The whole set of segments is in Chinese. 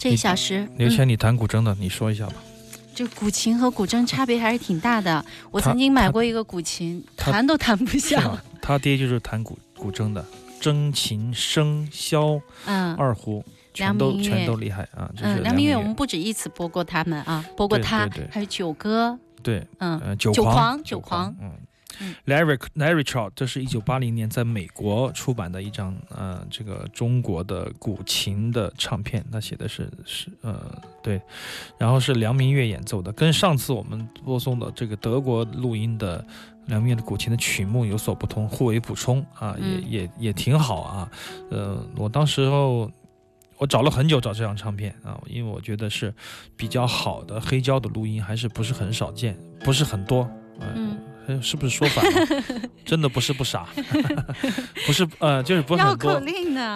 这一小时，刘谦，你弹古筝的，你说一下吧。就古琴和古筝差别还是挺大的。我曾经买过一个古琴，弹都弹不下。他爹就是弹古古筝的，筝、琴、笙、箫、嗯，二胡，全都全都厉害啊。嗯，梁明月，我们不止一次播过他们啊，播过他，还有九哥。对，嗯，九狂，九狂，嗯。Larry Larry Trout，这是一九八零年在美国出版的一张呃，这个中国的古琴的唱片。他写的是是呃对，然后是梁明月演奏的，跟上次我们播送的这个德国录音的梁明月的古琴的曲目有所不同，互为补充啊，也也也挺好啊。呃，我当时候我找了很久找这张唱片啊，因为我觉得是比较好的黑胶的录音，还是不是很少见，不是很多，嗯。是不是说反了？真的不是不傻，不是呃，就是不是很多。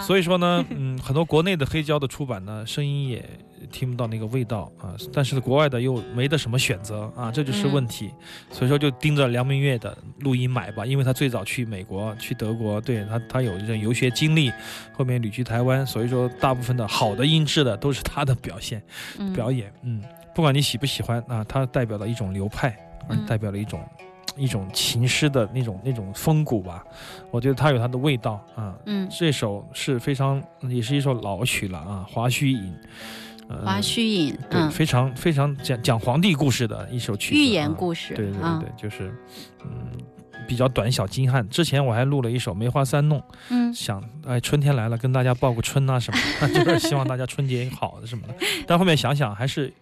所以说呢，嗯，很多国内的黑胶的出版呢，声音也听不到那个味道啊。但是国外的又没得什么选择啊，这就是问题。所以说就盯着梁明月的录音买吧，因为他最早去美国、去德国，对他他有这种游学经历，后面旅居台湾，所以说大部分的好的音质的都是他的表现表演。嗯，不管你喜不喜欢啊，他代表了一种流派。而代表了一种。一种琴诗的那种那种风骨吧，我觉得它有它的味道啊。嗯，这首是非常也是一首老曲了啊，《华胥引》。华胥引，对，非常非常讲讲皇帝故事的一首曲，寓言故事。对对对，就是嗯比较短小精悍。之前我还录了一首《梅花三弄》，嗯，想哎春天来了跟大家报个春啊什么，就是希望大家春节好的什么的。但后面想想还是。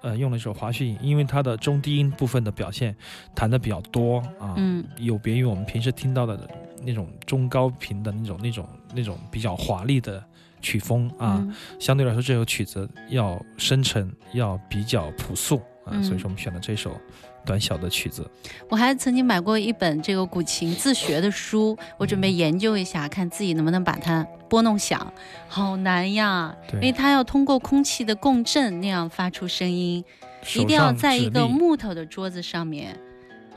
呃，用了一首华胥引，因为它的中低音部分的表现弹的比较多啊，嗯，有别于我们平时听到的那种中高频的那种、那种、那种比较华丽的曲风啊，相对来说这首曲子要深沉，要比较朴素啊，所以说我们选了这首。短小的曲子，我还曾经买过一本这个古琴自学的书，我准备研究一下，看自己能不能把它拨弄响。好难呀，因为它要通过空气的共振那样发出声音，一定要在一个木头的桌子上面。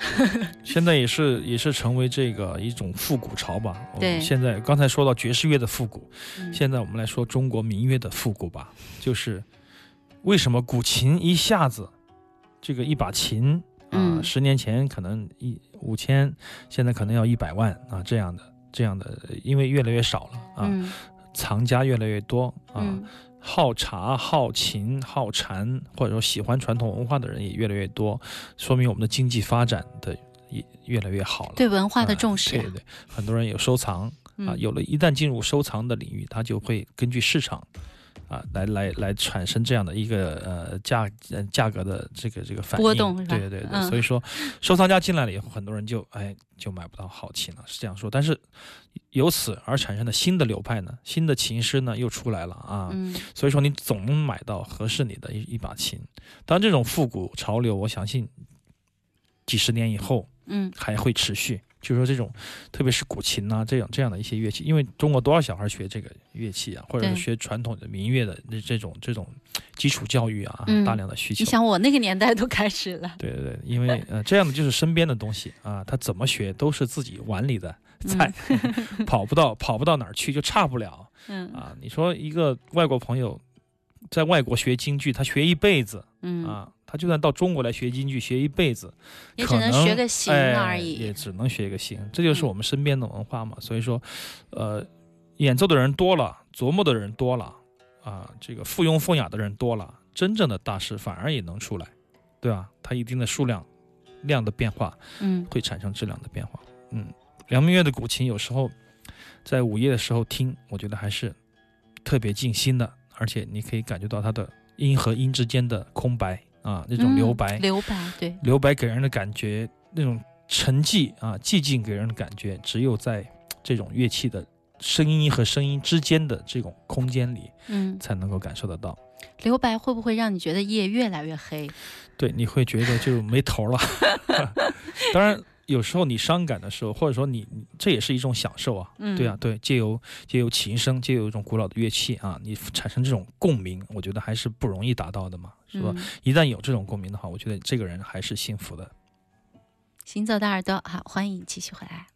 现在也是也是成为这个一种复古潮吧。对，现在刚才说到爵士乐的复古，现在我们来说中国民乐的复古吧。就是为什么古琴一下子这个一把琴？啊，十年前可能一五千，现在可能要一百万啊，这样的这样的，因为越来越少了啊，藏家越来越多啊，好茶、好琴、好禅，或者说喜欢传统文化的人也越来越多，说明我们的经济发展的也越来越好了。对文化的重视，对对，很多人有收藏啊，有了一旦进入收藏的领域，他就会根据市场。啊，来来来，产生这样的一个呃价呃价格的这个这个反应波动，对对对对，所以说收藏家进来了以后，很多人就哎就买不到好琴了，是这样说。但是由此而产生的新的流派呢，新的琴师呢又出来了啊，所以说你总能买到合适你的一一把琴。当然，这种复古潮流，我相信几十年以后，嗯，还会持续。就是说，这种特别是古琴呐，这样这样的一些乐器，因为中国多少小孩学这个乐器啊，或者是学传统的民乐的这这种这种基础教育啊，大量的需求。你想，我那个年代都开始了。对对对，因为呃，这样的就是身边的东西啊，他怎么学都是自己碗里的菜，跑不到跑不到哪儿去，就差不了。嗯啊，你说一个外国朋友在外国学京剧，他学一辈子，嗯啊。他就算到中国来学京剧，学一辈子，也只能学个形而已，也只能学一个形。这就是我们身边的文化嘛。所以说，呃，演奏的人多了，琢磨的人多了，啊，这个附庸风雅的人多了，真正的大师反而也能出来，对吧？他一定的数量量的变化，嗯，会产生质量的变化。嗯，梁明月的古琴有时候在午夜的时候听，我觉得还是特别静心的，而且你可以感觉到它的音和音之间的空白。啊，那种留白，留白，对，留白给人的感觉，那种沉寂啊，寂静给人的感觉，只有在这种乐器的声音和声音之间的这种空间里，嗯，才能够感受得到。留白会不会让你觉得夜越来越黑？对，你会觉得就没头了。当然。有时候你伤感的时候，或者说你这也是一种享受啊，对啊，对，借由借由琴声，借由一种古老的乐器啊，你产生这种共鸣，我觉得还是不容易达到的嘛，是吧？一旦有这种共鸣的话，我觉得这个人还是幸福的。行走的耳朵，好，欢迎继续回来。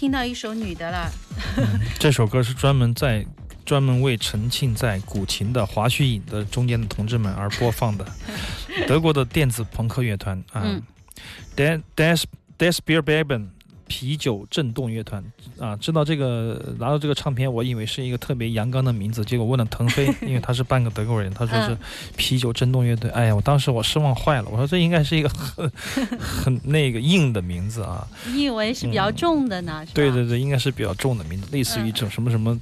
听到一首女的了。这首歌是专门在专门为沉浸在古琴的华胥引的中间的同志们而播放的，德国的电子朋克乐团啊，Des Des Des Beer Baben。啤酒震动乐团啊，知道这个拿到这个唱片，我以为是一个特别阳刚的名字，结果问了腾飞，因为他是半个德国人，他说是啤酒震动乐队。哎呀，我当时我失望坏了，我说这应该是一个很 很那个硬的名字啊。你以为是比较重的呢？对对对，应该是比较重的名字，类似于这种什么什么。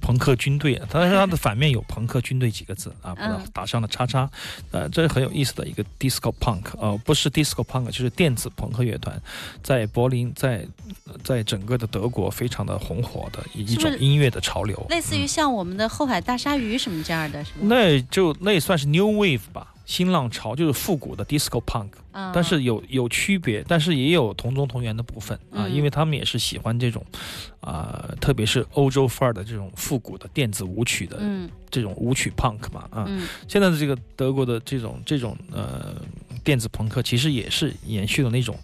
朋克军队，但是它的反面有朋克军队几个字啊，打上了叉叉，呃，这是很有意思的一个 disco punk，呃，不是 disco punk，就是电子朋克乐团，在柏林，在在整个的德国非常的红火的一种音乐的潮流，类似于像我们的后海大鲨鱼什么这样的，是吗？那就那也算是 new wave 吧。新浪潮就是复古的 disco punk，但是有有区别，但是也有同宗同源的部分啊，因为他们也是喜欢这种，啊，特别是欧洲范儿的这种复古的电子舞曲的这种舞曲 punk 嘛啊，现在的这个德国的这种这种呃电子朋克其实也是延续了那种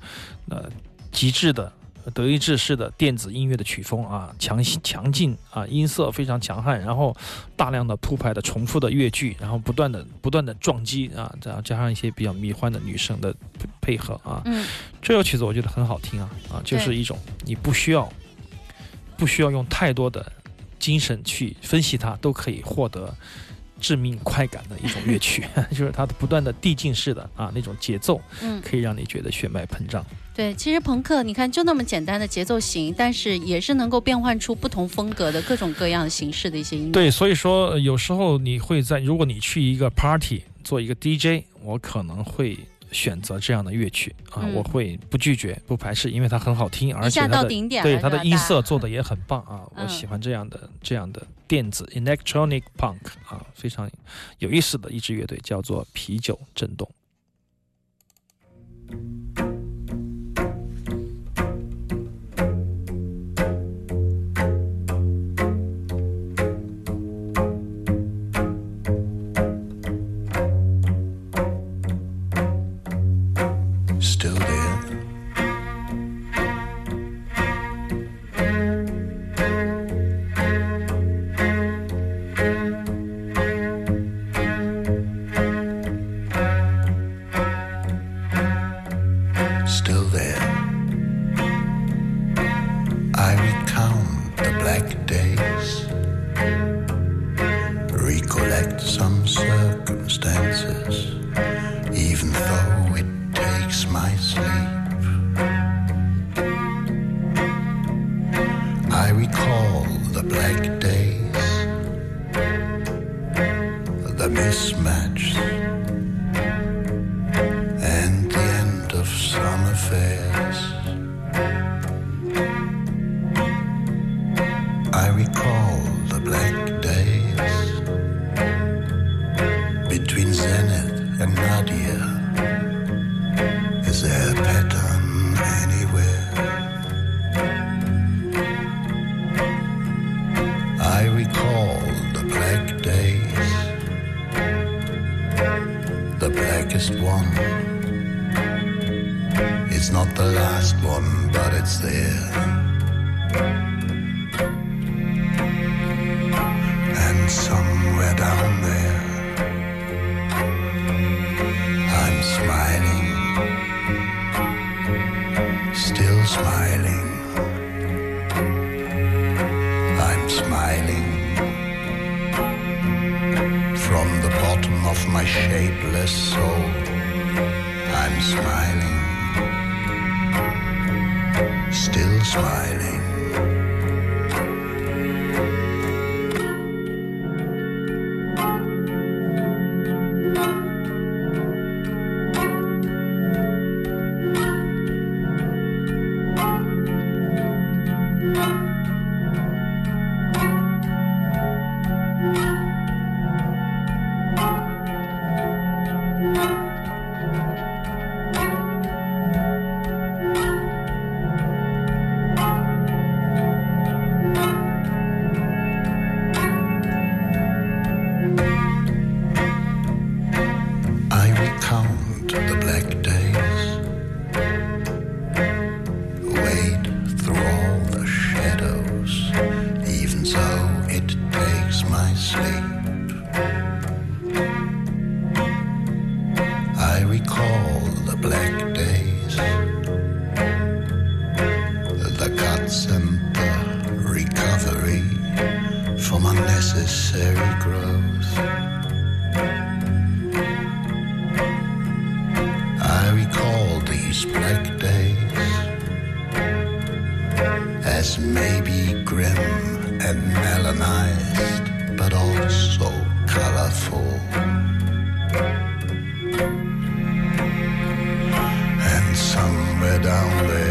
呃极致的。德意志式的电子音乐的曲风啊，强强劲啊，音色非常强悍，然后大量的铺排的重复的乐句，然后不断的不断的撞击啊，然后加上一些比较迷幻的女生的配合啊，嗯，这首曲子我觉得很好听啊啊，就是一种你不需要不需要用太多的精神去分析它，都可以获得。致命快感的一种乐曲，就是它的不断的递进式的啊那种节奏，嗯，可以让你觉得血脉膨胀。对，其实朋克你看就那么简单的节奏型，但是也是能够变换出不同风格的各种各样形式的一些音乐。对，所以说有时候你会在如果你去一个 party 做一个 DJ，我可能会。选择这样的乐曲啊，我会不拒绝、不排斥，因为它很好听，而且它的对它的音色做的 也很棒啊，我喜欢这样的这样的电子 electronic punk 啊，非常有意思的一支乐队，叫做啤酒震动。I recount the black days, recollect some one. It's not the last one, but it's there. And somewhere down there, I'm smiling, still smiling. I'm smiling from the bottom of my shapeless soul. I'm smiling, still smiling. As maybe grim and melanized, but also colorful. And somewhere down there,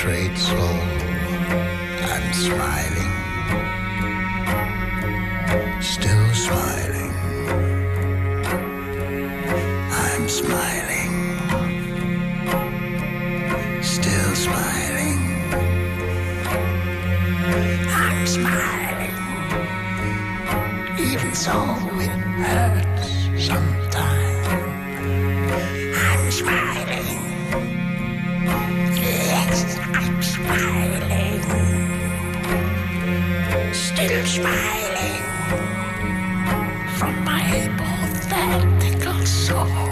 trade soul. I'm smiling, still smiling. I'm smiling, still smiling. I'm smiling, even so it hurts sometimes. I'm smiling. Smiling from my pathetical soul.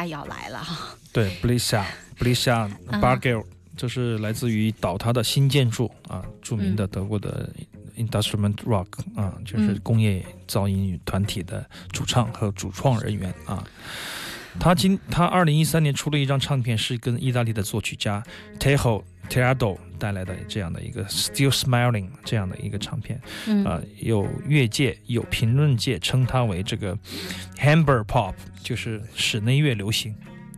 大咖要来了。哈，对 b l i s a b l i s a b a r g e l 这是来自于倒塌的新建筑啊，著名的德国的 Industrial Rock 啊，就是工业噪音团体的主唱和主创人员啊。他今他二零一三年出了一张唱片，是跟意大利的作曲家 Tejo Teado 带来的这样的一个 Still Smiling 这样的一个唱片。嗯啊，有乐界有评论界称它为这个 Hamburg Pop，就是室内乐流行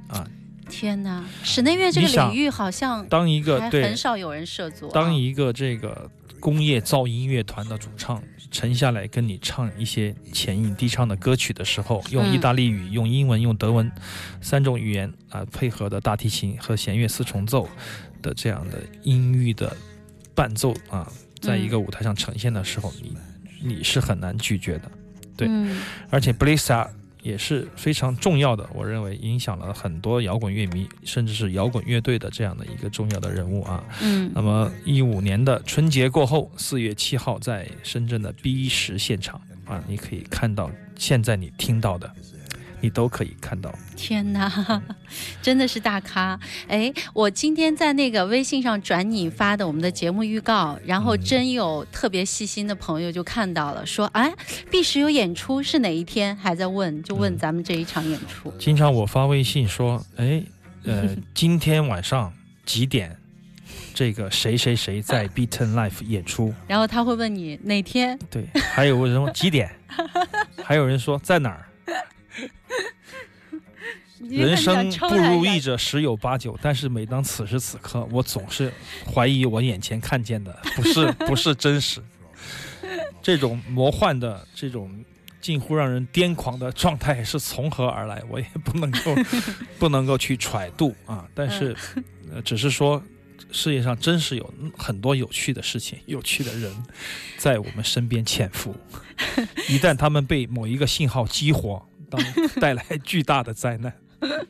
啊。天哪，室内乐这个领域好像当一个对很少有人涉足啊。当一个这个工业噪音乐团的主唱沉下来跟你唱一些浅吟低唱的歌曲的时候，用意大利语、用英文、用德文三种语言啊配合的大提琴和弦乐四重奏的这样的音域的伴奏啊，在一个舞台上呈现的时候，你你是很难拒绝的。对嗯而且 b l i s a 也是非常重要的，我认为影响了很多摇滚乐迷，甚至是摇滚乐队的这样的一个重要的人物啊。嗯那么一五年的春节过后，四月七号在深圳的 B 十现场啊，你可以看到现在你听到的，你都可以看到。天哪，真的是大咖！哎，我今天在那个微信上转你发的我们的节目预告，然后真有特别细心的朋友就看到了，说哎，必须有演出是哪一天？还在问，就问咱们这一场演出。经常我发微信说，哎，呃，今天晚上几点？这个谁谁谁在 Beaten Life 演出？然后他会问你哪天？对，还有人说几点？还有人说在哪儿？人生不如意者十有八九，但是每当此时此刻，我总是怀疑我眼前看见的不是不是真实。这种魔幻的、这种近乎让人癫狂的状态是从何而来？我也不能够 不能够去揣度啊。但是，呃，只是说世界上真是有很多有趣的事情、有趣的人在我们身边潜伏。一旦他们被某一个信号激活，当带来巨大的灾难。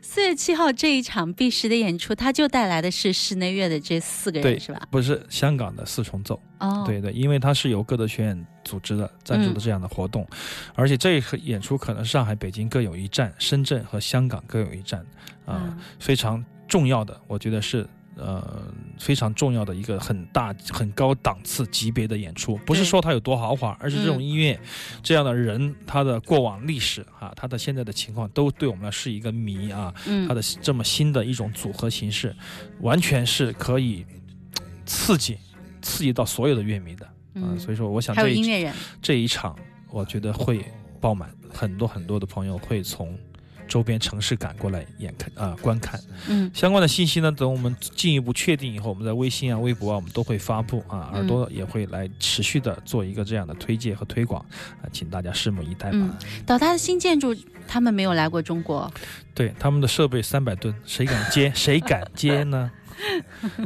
四月七号这一场必时的演出，他就带来的是室内乐的这四个对人，是吧？不是香港的四重奏，哦，对对，因为它是由各德学院组织的、赞助的这样的活动，而且这个演出可能上海、北京各有一站，深圳和香港各有一站，啊、嗯非常重要的，我觉得是。呃，非常重要的一个很大、很高档次级别的演出，不是说它有多豪华，而是这种音乐，这样的人，他的过往历史啊，他的现在的情况，都对我们来是一个谜啊。嗯，他的这么新的一种组合形式，完全是可以刺激、刺激到所有的乐迷的啊。所以说，我想这音乐人这一场，我觉得会爆满，很多很多的朋友会从。周边城市赶过来眼看啊观看，嗯，相关的信息呢，等我们进一步确定以后，我们在微信啊、微博啊，我们都会发布啊，耳朵也会来持续的做一个这样的推介和推广啊，请大家拭目以待吧。倒塌的新建筑，他们没有来过中国，对，他们的设备三百吨，谁敢接？谁敢接呢？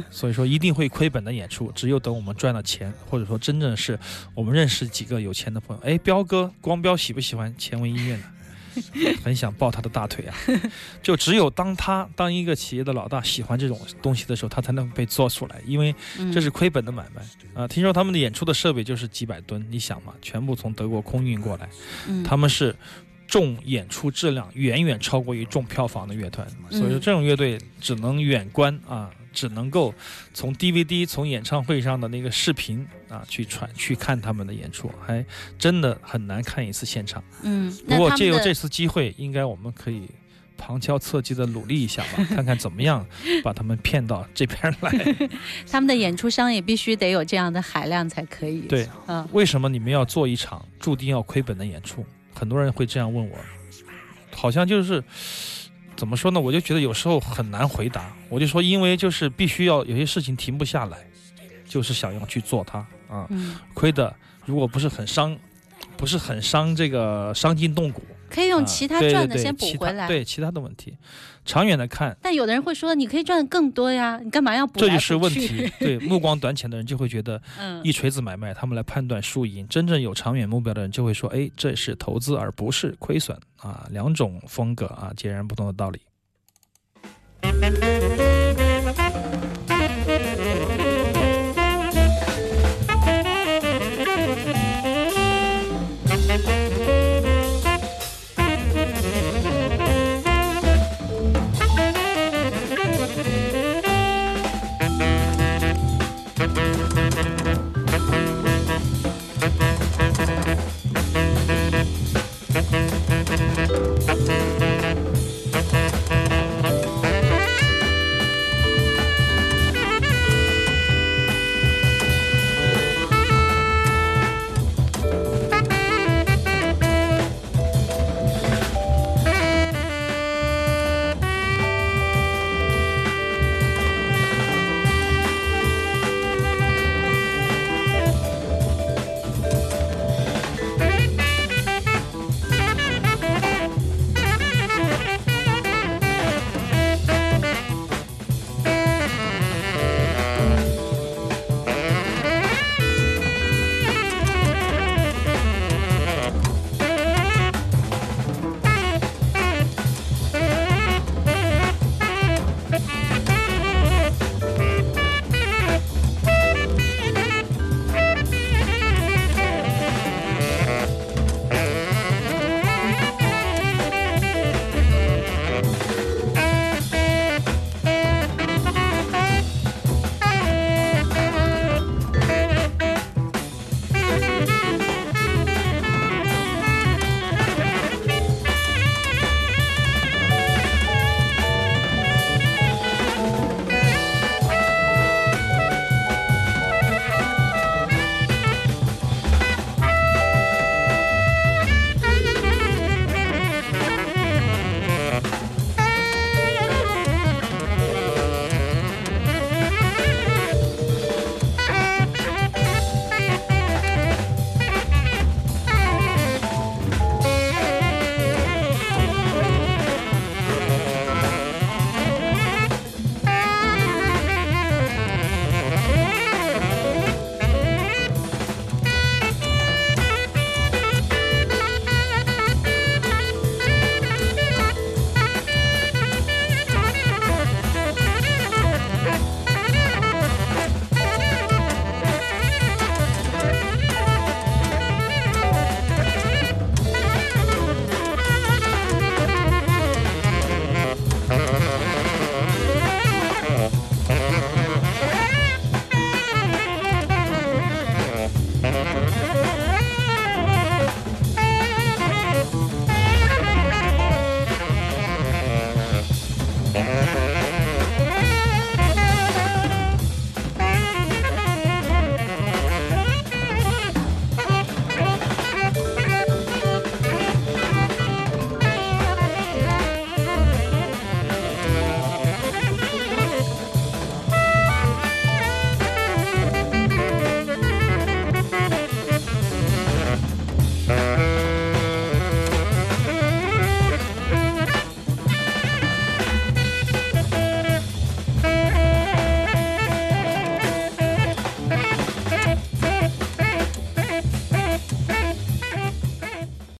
所以说一定会亏本的演出，只有等我们赚了钱，或者说真正是我们认识几个有钱的朋友，哎，彪哥，光彪喜不喜欢前卫音乐呢？很想抱他的大腿啊！就只有当他当一个企业的老大喜欢这种东西的时候，他才能被做出来，因为这是亏本的买卖啊！听说他们的演出的设备就是几百吨，你想嘛，全部从德国空运过来，他们是重演出质量远远超过于重票房的乐团，所以说这种乐队只能远观啊。只能够从 DVD、从演唱会上的那个视频啊去传去看他们的演出，还真的很难看一次现场。嗯，不过借由这次机会，应该我们可以旁敲侧击的努力一下吧，看看怎么样把他们骗到这边来。他们的演出商也必须得有这样的海量才可以。对，嗯，为什么你们要做一场注定要亏本的演出？很多人会这样问我，好像就是。怎么说呢？我就觉得有时候很难回答。我就说，因为就是必须要有些事情停不下来，就是想要去做它啊。亏的如果不是很伤，不是很伤这个伤筋动骨。可以用其他赚的先补回来，对其他的问题，长远的看。但有的人会说，你可以赚更多呀，你干嘛要补？这就是问题。对目光短浅的人就会觉得，嗯，一锤子买卖，他们来判断输赢。真正有长远目标的人就会说，哎，这是投资而不是亏损啊，两种风格啊，截然不同的道理。